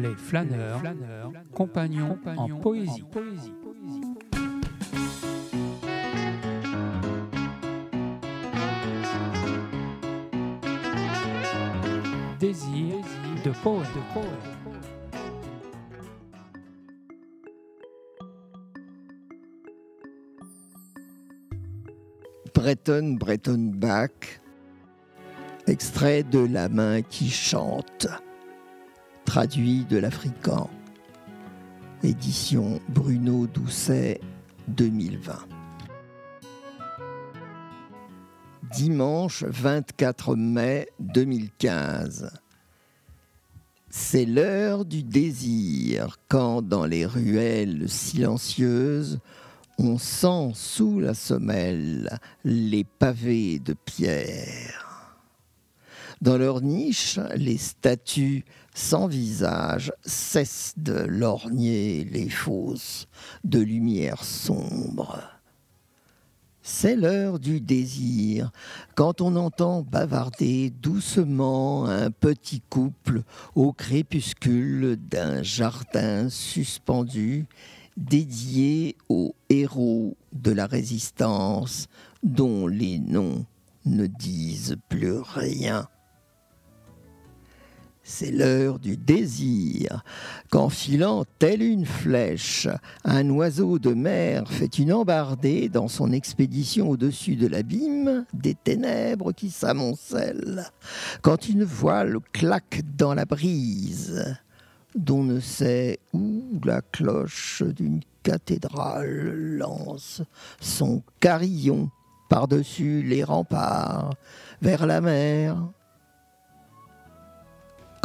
Les flâneurs, compagnons, en poésie. Désir de poète. Breton Breton Bach, extrait de La main qui chante, traduit de l'africain, édition Bruno Doucet 2020. Dimanche 24 mai 2015. C'est l'heure du désir quand dans les ruelles silencieuses on sent sous la semelle les pavés de pierre. Dans leur niche, les statues sans visage cessent de lorgner les fosses de lumière sombre. C'est l'heure du désir, quand on entend bavarder doucement un petit couple au crépuscule d'un jardin suspendu dédié aux héros de la résistance dont les noms ne disent plus rien. C'est l'heure du désir, qu'enfilant telle une flèche, un oiseau de mer fait une embardée dans son expédition au-dessus de l'abîme des ténèbres qui s'amoncellent, quand une voile claque dans la brise, dont ne sait où la cloche d'une cathédrale lance son carillon par-dessus les remparts vers la mer.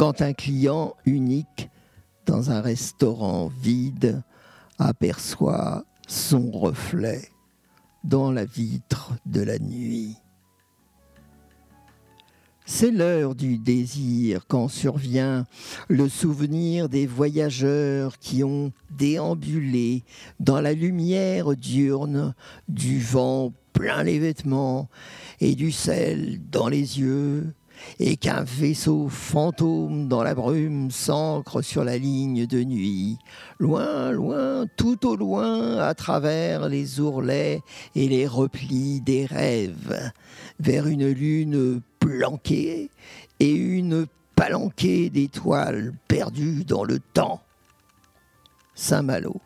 Quand un client unique dans un restaurant vide aperçoit son reflet dans la vitre de la nuit. C'est l'heure du désir quand survient le souvenir des voyageurs qui ont déambulé dans la lumière diurne du vent plein les vêtements et du sel dans les yeux et qu'un vaisseau fantôme dans la brume s'ancre sur la ligne de nuit, loin, loin, tout au loin, à travers les ourlets et les replis des rêves, vers une lune planquée et une palanquée d'étoiles perdues dans le temps. Saint-Malo.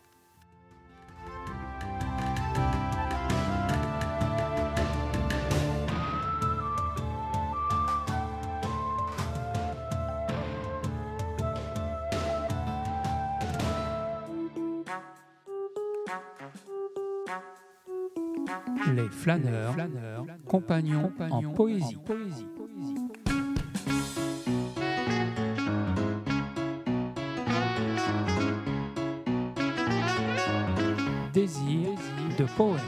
Les flâneurs, compagnons, en poésie. Désir de poète.